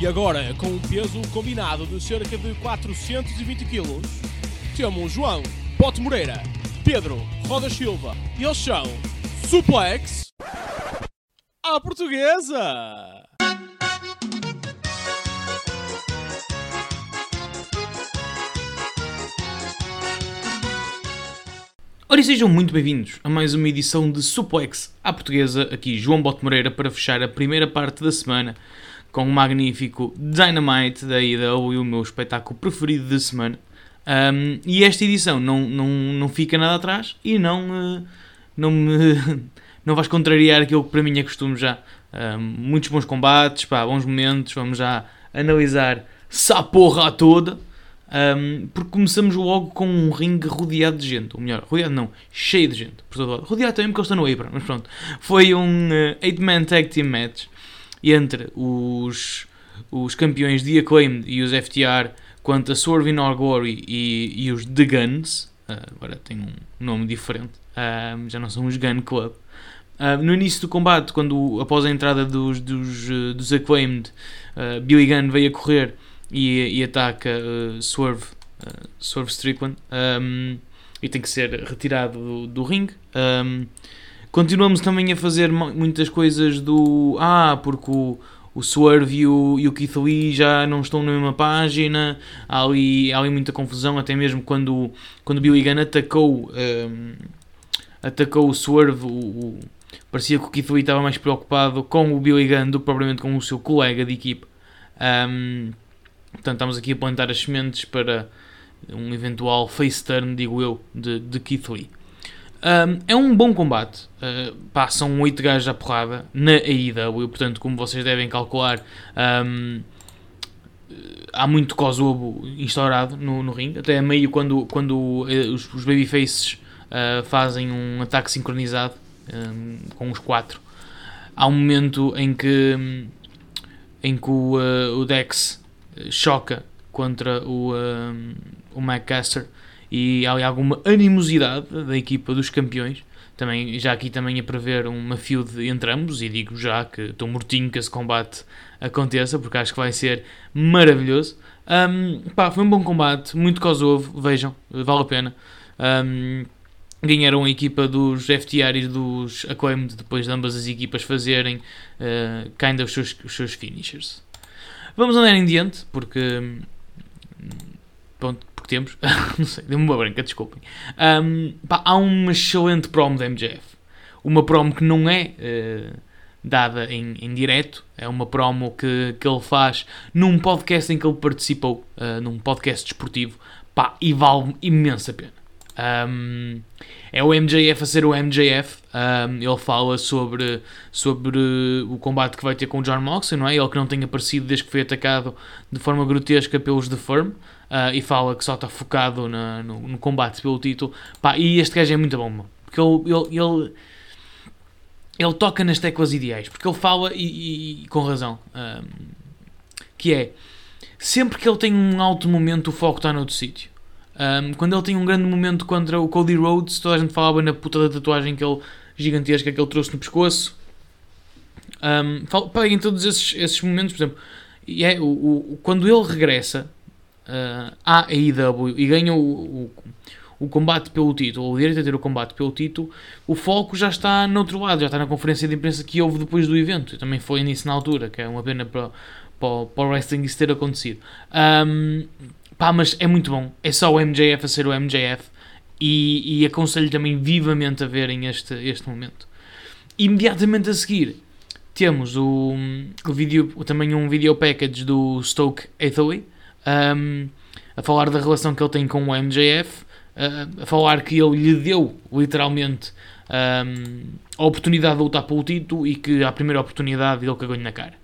E agora, com um peso combinado de cerca de 420 kg, temos João Pote Moreira, Pedro Roda Silva e eles são Suplex à Portuguesa! Ora, sejam muito bem-vindos a mais uma edição de Suplex à Portuguesa. Aqui João Bote Moreira para fechar a primeira parte da semana com o magnífico Dynamite da IW, o meu espetáculo preferido da semana. Um, e esta edição não, não, não fica nada atrás e não, uh, não, me, não vais contrariar aquilo que para mim é costume já. Um, muitos bons combates, pá, bons momentos, vamos já analisar essa porra toda. Um, porque começamos logo com um ringue rodeado de gente. Ou melhor, rodeado não, cheio de gente. Por todo lado. Rodeado também porque ele está no apron, mas pronto. Foi um 8-man uh, tag team match entre os, os campeões de Acclaimed e os FTR quanto a Swerve in Glory e, e os The Guns. Uh, agora tem um nome diferente. Uh, já não são os Gun Club. Uh, no início do combate, quando após a entrada dos, dos, dos Acclaimed, Billy Gunn veio a correr e, e ataca Swerve, Swerve Strickland um, e tem que ser retirado do, do ringue. Um, continuamos também a fazer muitas coisas do ah, porque o, o Swerve e o, e o Keith Lee já não estão na mesma página, há ali, há ali muita confusão, até mesmo quando, quando Billy Gunn atacou, um, atacou o Swerve, o, o, parecia que o Keith Lee estava mais preocupado com o Billy Gunn do que propriamente com o seu colega de equipa. Um, Portanto, estamos aqui a plantar as sementes para um eventual face turn, digo eu, de, de Keith Lee. Um, é um bom combate. Uh, passam 8 gajos à porrada na AEW, portanto, como vocês devem calcular, um, há muito Kosovo instaurado no, no ringue. Até a meio, quando, quando uh, os, os babyfaces uh, fazem um ataque sincronizado um, com os quatro, há um momento em que, em que o, uh, o Dex choca contra o, um, o McCaster e há alguma animosidade da equipa dos campeões. Também, já aqui também a prever uma feud entre ambos e digo já que estou mortinho que esse combate aconteça porque acho que vai ser maravilhoso. Um, pá, foi um bom combate, muito Kosovo, vejam, vale a pena. Um, ganharam a equipa dos FTR e dos Acclaimed depois de ambas as equipas fazerem uh, kind of os seus, os seus finishers. Vamos andar em diante, porque. Pronto, temos. não sei, deu-me uma branca, desculpem. Um, pá, há uma excelente promo da MJF. Uma promo que não é uh, dada em, em direto, é uma promo que, que ele faz num podcast em que ele participou, uh, num podcast desportivo, pá, e vale imensa pena. Um, é o MJF a ser o MJF. Um, ele fala sobre, sobre o combate que vai ter com o John Moxley, não é? Ele que não tem aparecido desde que foi atacado de forma grotesca pelos The Firm. Uh, e fala que só está focado na, no, no, combate pelo título. Pá, e este gajo é muito bom, porque ele, ele, ele, ele, toca nas teclas ideais. Porque ele fala, e, e, com razão, um, que é sempre que ele tem um alto momento, o foco está noutro sítio. Um, quando ele tinha um grande momento contra o Cody Rhodes, toda a gente falava na puta da tatuagem que ele, gigantesca que ele trouxe no pescoço. Um, peguem todos esses, esses momentos, por exemplo, e é, o, o, quando ele regressa uh, AEW e ganha o, o, o combate pelo título, o direito a ter o combate pelo título, o foco já está no outro lado, já está na conferência de imprensa que houve depois do evento. também foi nisso na altura, que é uma pena para, para, para o wrestling isso ter acontecido. Um, Pá, mas é muito bom. É só o MJF a ser o MJF. E, e aconselho também vivamente a verem este, este momento. Imediatamente a seguir temos o, o vídeo, também um video package do Stoke Hathaway um, a falar da relação que ele tem com o MJF, uh, a falar que ele lhe deu literalmente um, a oportunidade de lutar pelo título e que a primeira oportunidade ele cagou-lhe na cara.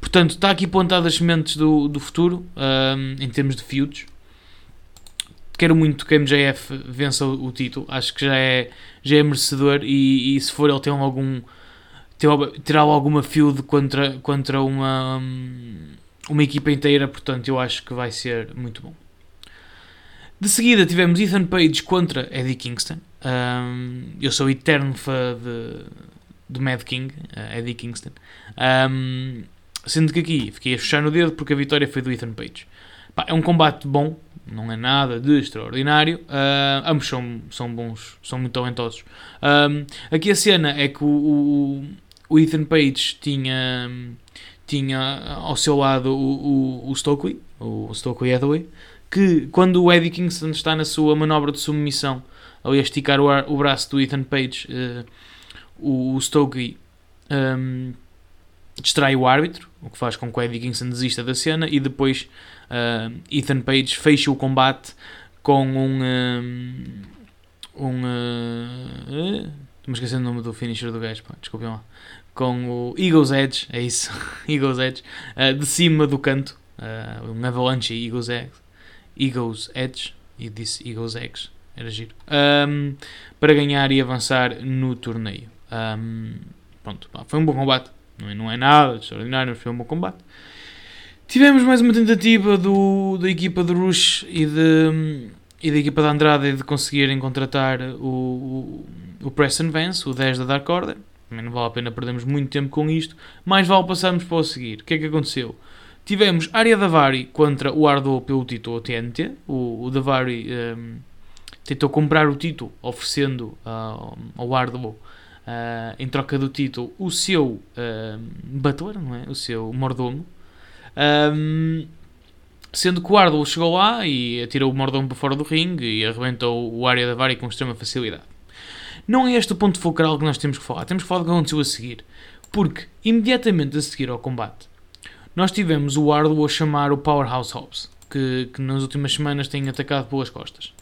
Portanto, está aqui pontado as sementes do, do futuro, um, em termos de feuds. Quero muito que a MJF vença o, o, título. Acho que já é, já é merecedor. E, e se for, ele tem algum. terá alguma feud contra, contra uma, uma equipa inteira. Portanto, eu acho que vai ser muito bom. De seguida tivemos Ethan Page contra Eddie Kingston. Um, eu sou eterno fã de, de Mad King, uh, Eddie Kingston. Um, sendo que aqui fiquei a fechar no dedo porque a vitória foi do Ethan Page. Pá, é um combate bom, não é nada de extraordinário. Uh, ambos são, são bons, são muito talentosos. Um, aqui a cena é que o, o, o Ethan Page tinha, tinha ao seu lado o, o, o Stokely, o Stokely Hathaway, que quando o Eddie Kingston está na sua manobra de submissão, ali a esticar o, ar, o braço do Ethan Page, uh, o, o Stokely um, distrai o árbitro, o que faz com que o Eddie Kingston desista da cena e depois uh, Ethan Page fecha o combate com um. um, um uh, Estou-me esquecendo o nome do finisher do gajo, pá, desculpem lá. Com o Eagles Edge, é isso, Eagles Edge, uh, de cima do canto, uh, um avalanche Eagles Edge, Eagles Edge, e disse Eagles Edge, era giro, um, para ganhar e avançar no torneio. Um, pronto, pá, foi um bom combate, não é, não é nada extraordinário, mas foi um bom combate. Tivemos mais uma tentativa do, da equipa de Rush e, de, e da equipa de Andrade de conseguirem contratar o, o, o Preston Vance, o 10 da Dark Order. Também não vale a pena perdermos muito tempo com isto, mais vale passarmos para o seguir. O que é que aconteceu? Tivemos Arya Davari contra o Ardo pelo título TNT. O, o Davari um, tentou comprar o título, oferecendo uh, ao Ardo uh, em troca do título o seu uh, butler, não é? o seu mordomo. Um, sendo que o Ardle chegou lá e atirou o mordomo para fora do ringue e arrebentou o área da Vari com extrema facilidade. Não é este o ponto focal que nós temos que falar. Temos que falar do que aconteceu a seguir. Porque, imediatamente a seguir ao combate, nós tivemos o Ardle a chamar o Powerhouse Hobbs, que, que nas últimas semanas tem atacado pelas costas.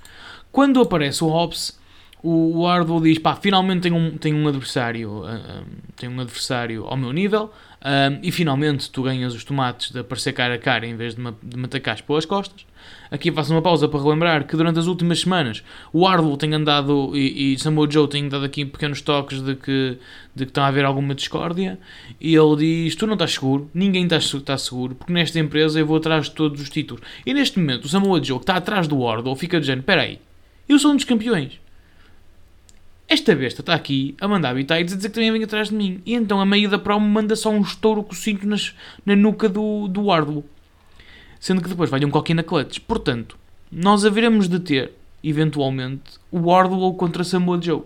Quando aparece o Hobbs, o, o diz, pá, finalmente tem um, tem um adversário, um, tem um adversário ao meu nível, um, e finalmente tu ganhas os tomates de aparecer cara a cara em vez de me, de me atacares pelas costas. Aqui faço uma pausa para relembrar que durante as últimas semanas o Ardle tem andado e, e Samoa Joe tem dado aqui pequenos toques de que, de que está a haver alguma discórdia e ele diz, tu não estás seguro, ninguém está, está seguro, porque nesta empresa eu vou atrás de todos os títulos. E neste momento o Samoa Joe que está atrás do Ardle fica dizendo, espera aí, eu sou um dos campeões esta besta está aqui a mandar bitites a dizer que também vem atrás de mim. E então a meio da promo manda só um estouro com o cinto nas, na nuca do, do Ardlo. Sendo que depois vai um coquinho na clutch. Portanto, nós haveremos de ter, eventualmente, o Ardlo contra Samoa Joe.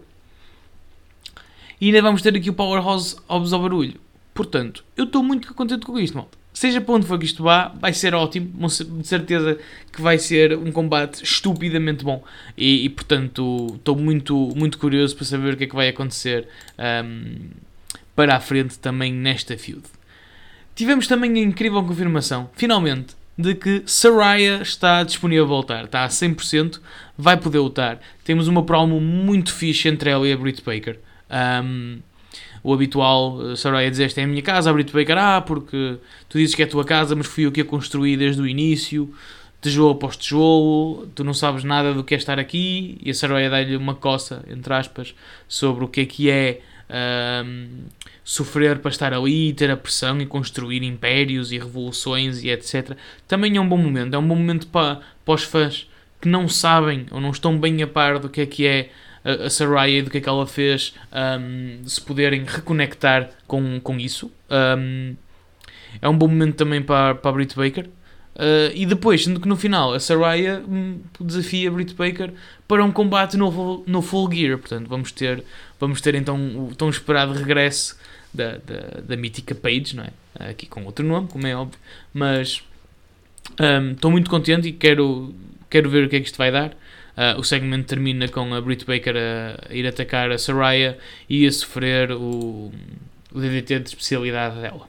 E ainda vamos ter aqui o Powerhouse ao barulho. Portanto, eu estou muito contente com isto, malta seja para onde for que isto vá, vai ser ótimo. De certeza que vai ser um combate estupidamente bom. E, e portanto, estou muito, muito curioso para saber o que é que vai acontecer um, para a frente também nesta feud. Tivemos também a incrível confirmação, finalmente, de que Saraya está disponível a voltar. Está a 100%, vai poder lutar. Temos uma promo muito fixe entre ela e a Britt Baker. Um, o habitual, eh, Saraya dizer esta é a minha casa, a Brito Baker, ah, porque tu dizes que é a tua casa, mas fui eu que a construí desde o início, tijolo após tijolo, tu não sabes nada do que é estar aqui, e a Saraya dá-lhe uma coça, entre aspas, sobre o que é que é um, sofrer para estar ali, ter a pressão e construir impérios e revoluções e etc. Também é um bom momento, é um bom momento para, para os fãs que não sabem ou não estão bem a par do que é que é a, Saraya e do que é que ela fez, um, se poderem reconectar com, com isso. Um, é um bom momento também para, para a Britt Baker. Uh, e depois, sendo que no final a Saraya hum, desafia a Baker para um combate no, no Full Gear. Portanto, vamos ter, vamos ter então o tão esperado regresso da, da, da mítica Page, não é? Aqui com outro nome, como é óbvio. Mas estou um, muito contente e quero, quero ver o que é que isto vai dar. Uh, o segmento termina com a Britt Baker a, ir atacar a Saraya e a sofrer o, o DDT de especialidade dela.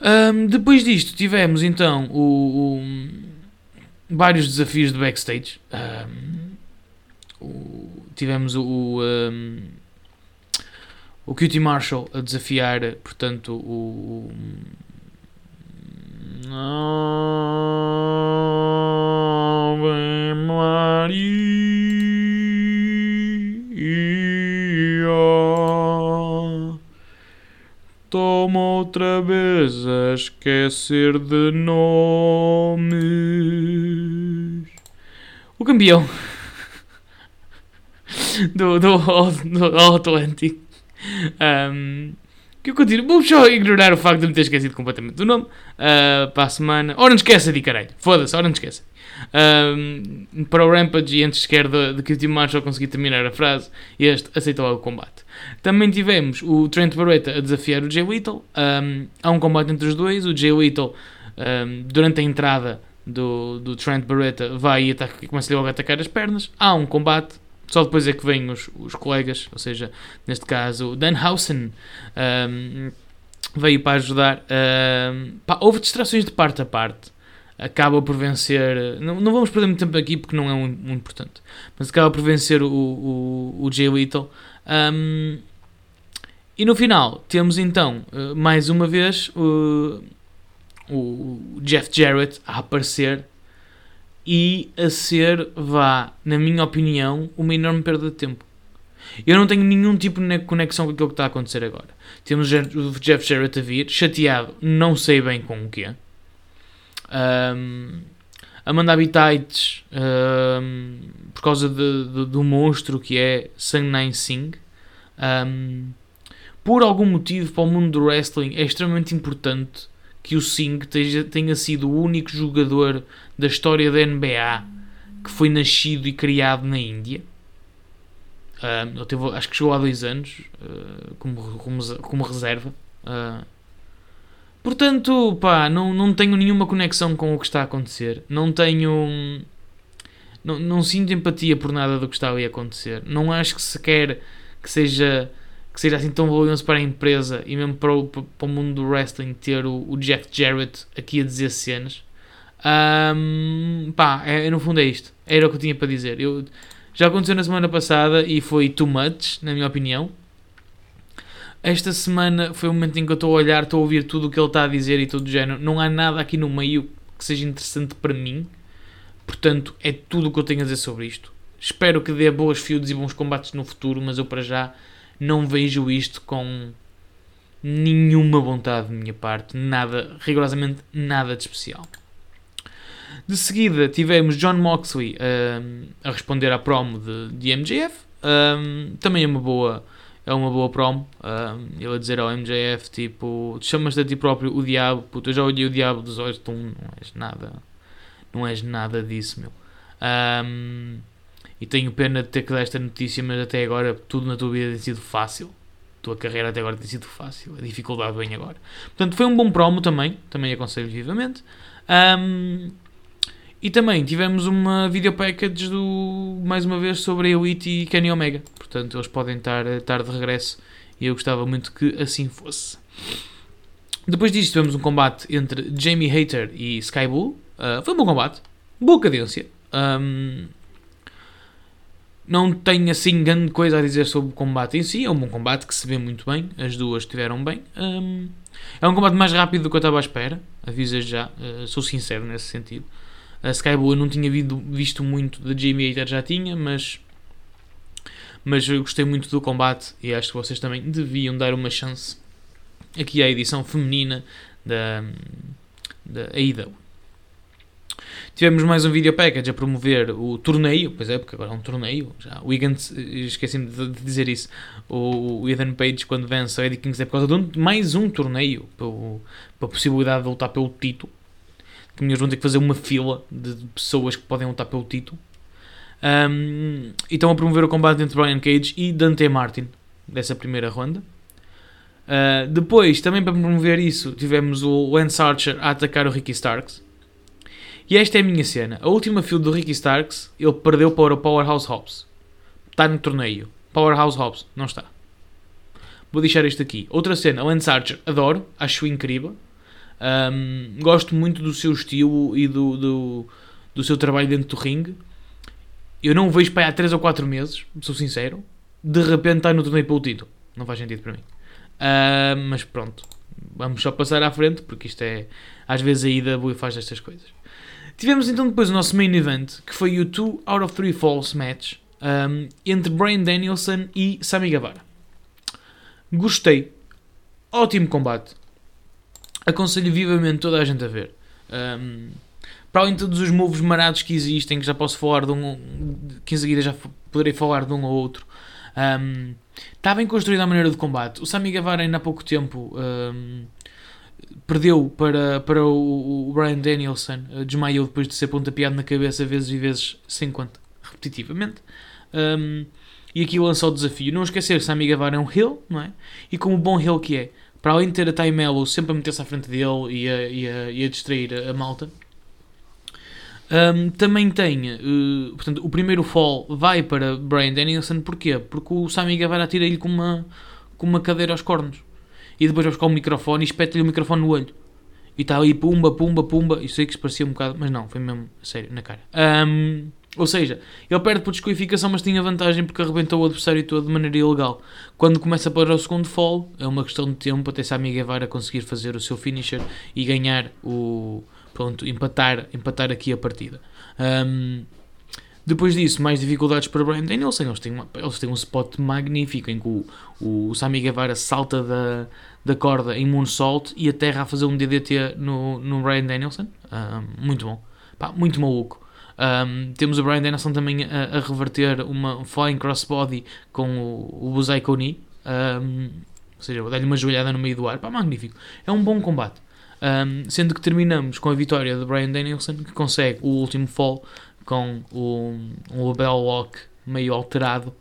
Um, depois disto tivemos então o, o, vários desafios de backstage. Um, o, tivemos o, um, o Cutie Marshall a desafiar, portanto, o, Ave outra vez a esquecer de nomes. O campeão do, do, do Atlantic. Um, Que eu continuo. Vou só ignorar o facto de me ter esquecido completamente do nome. Uh, para a semana. Ora, não esqueça de caralho. Foda-se, ora, não esqueça. Uh, para o Rampage, e antes sequer de, de que o Tim Marshall conseguir terminar a frase, este aceitou o combate. Também tivemos o Trent Barreta a desafiar o Jay Whittle. Um, há um combate entre os dois. O Jay Whittle, um, durante a entrada do, do Trent Barreta, vai e ataca, começa logo a atacar as pernas. Há um combate. Só depois é que vêm os, os colegas, ou seja, neste caso, Danhausen um, veio para ajudar. Um, pá, houve distrações de parte a parte. Acaba por vencer. Não, não vamos perder muito tempo aqui porque não é muito, importante. Mas acaba por vencer o, o, o Jay Whittle. Um, e no final temos então, uh, mais uma vez, uh, o Jeff Jarrett a aparecer e a ser, vá, na minha opinião, uma enorme perda de tempo. Eu não tenho nenhum tipo de conexão com aquilo que está a acontecer agora. Temos o Jeff Jarrett a vir, chateado, não sei bem com o quê. Um, a mandar bitites um, por causa de, de, do monstro que é Sang Singh. Um, por algum motivo, para o mundo do wrestling, é extremamente importante que o Singh tenha sido o único jogador da história da NBA que foi nascido e criado na Índia. Ele teve, acho que chegou há dois anos uh, como, como, como, reserva. Uh, portanto, pá, não, não tenho nenhuma conexão com o que está a acontecer. Não tenho. Não, não sinto empatia por nada do que está ali a acontecer. Não acho que sequer que seja que seja assim tão valioso para a empresa e mesmo para o, para o mundo do wrestling ter o, o, Jeff Jarrett aqui a dizer cenas. Um, pá, é, no fundo é isto. Era o que eu tinha para dizer. Eu, já aconteceu na semana passada e foi too much, na minha opinião. Esta semana foi o momento em que eu estou a olhar, estou a ouvir tudo o que ele está a dizer e tudo do género. Não há nada aqui no meio que seja interessante para mim. Portanto, é tudo o que eu tenho a dizer sobre isto. Espero que dê boas feuds e bons combates no futuro, mas eu para já não vejo isto com nenhuma vontade de minha parte, nada, rigorosamente nada de especial. De seguida tivemos John Moxley um, a responder à promo de, de MJF, um, também é uma boa é uma boa promo, um, ele a dizer ao MJF tipo, chamas-te a ti próprio o diabo, puto, eu já olhei o diabo dos olhos, tu não és nada, não és nada disso, meu. Um, e tenho pena de ter que dar esta notícia, mas até agora tudo na tua vida tem sido fácil. A tua carreira até agora tem sido fácil. A dificuldade vem agora. Portanto, foi um bom promo também. Também aconselho vivamente. Um, e também tivemos uma video package do, mais uma vez sobre a Elite e Kenny Omega. Portanto, eles podem estar, estar de regresso e eu gostava muito que assim fosse. Depois disto, tivemos um combate entre Jamie Hater e Sky Bull. Uh, foi um bom combate, boa cadência. Um, não tenho assim grande coisa a dizer sobre o combate em si. É um bom combate que se vê muito bem. As duas estiveram bem. Um, é um combate mais rápido do que eu estava à espera. Aviso já. Uh, sou sincero nesse sentido. A Skyblue eu não tinha visto muito da Jamie Hater, já tinha, mas. Mas eu gostei muito do combate e acho que vocês também deviam dar uma chance aqui à edição feminina da, da AEW. Tivemos mais um video package a promover o torneio, pois é, porque agora é um torneio. Já. O Egan, esqueci-me de dizer isso. O, Ethan Page, quando vence o Eddie Kingston, é por causa de um, mais um torneio para a possibilidade de lutar pelo título. Que melhor vão ter que fazer uma fila de pessoas que podem lutar pelo título. Um, e estão a promover o combate entre Brian Cage e Dante Martin dessa primeira ronda. Uh, depois, também para promover isso, tivemos o Lance Archer a atacar o Ricky Starks. E esta é a minha cena. A última field do Ricky Starks, ele perdeu para o Powerhouse Hobbs. Está no torneio. Powerhouse Hobbs, não está. Vou deixar isto aqui. Outra cena, Lance Archer, adoro, acho incrível. Um, gosto muito do seu estilo e do, do, do, seu trabalho dentro do ringue. Eu não o vejo para há 3 ou 4 meses, sou sincero. De repente está no torneio pelo título. Não faz sentido para mim. Uh, mas pronto, vamos só passar à frente, porque isto é. Às vezes a ida faz estas coisas. Tivemos então depois o nosso main event, que foi o 2 out of 3 falls match um, entre Brian Danielson e Sami Guevara. Gostei. Ótimo combate. Aconselho vivamente toda a gente a ver. Um, para além de todos os moves marados que existem, que já posso falar de um. que em seguida já poderei falar de um ou outro. Um, está bem construída a maneira de combate. O Sami Guevara ainda há pouco tempo um, perdeu para, para o, Brian Danielson, uh, desmaiou depois de ser pontapeado na cabeça vezes e vezes sem conta, repetitivamente. Um, e aqui lançou o desafio. Não esquecer, Sami Guevara é um heel, não é? E como bom heel que é, para além de ter a Time Mello sempre a meter-se à frente dele e a, e a, e a distrair a, a malta, um, também tem, uh, portanto, o primeiro fall vai para Brian Danielson, porquê? Porque o Sami Guevara atira-lhe com uma, com uma cadeira aos cornos e depois vai buscar o microfone e espeta-lhe o microfone no olho. E está aí pumba, pumba, pumba. Isso aí que se parecia um bocado, mas não, foi mesmo sério, na cara. Um, ou seja, ele perde por desqualificação, mas tinha vantagem porque arrebentou o adversário todo de maneira ilegal. Quando começa para o segundo fall, é uma questão de tempo até Sami Guevara conseguir fazer o seu finisher e ganhar o. Pronto, empatar, empatar aqui a partida. Um, depois disso, mais dificuldades para Brian Danielson. Eles têm, uma, eles têm um spot magnífico em que o, o Sami Guevara salta da, da corda em moonsault e aterra a fazer um DDT no, no Brian Danielson. Um, muito bom. Pá, muito maluco. Um, temos o Brian Danielson também a, a, reverter uma flying crossbody com o, o Buzai Koni. Um, ou seja, dar-lhe uma joelhada no meio do ar. Pá, magnífico. É um bom combate. Um, sendo que terminamos com a vitória de Brian Danielson, que consegue o último fall com o, um label lock meio alterado.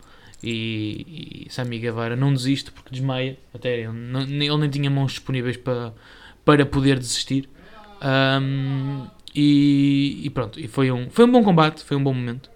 E, e Sami Guevara não desiste porque desmaia. Até ele, ele nem tinha mãos disponíveis para, para poder desistir. Um, e, e, pronto, e foi um, foi um bom combate, foi um bom momento.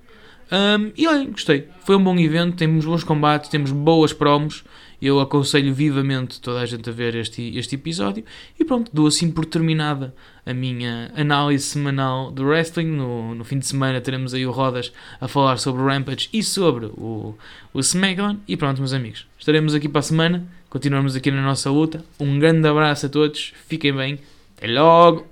Um, e olhem, gostei. Foi um bom evento, temos bons combates, temos boas promos. Eu aconselho vivamente toda a gente a ver este, este episódio. E pronto, dou assim por terminada a minha análise semanal do wrestling. No, no fim de semana teremos aí o Rodas a falar sobre o Rampage e sobre o, o SmackDown. E pronto, meus amigos, estaremos aqui para a semana. Continuamos aqui na nossa luta. Um grande abraço a todos, fiquem bem, até logo!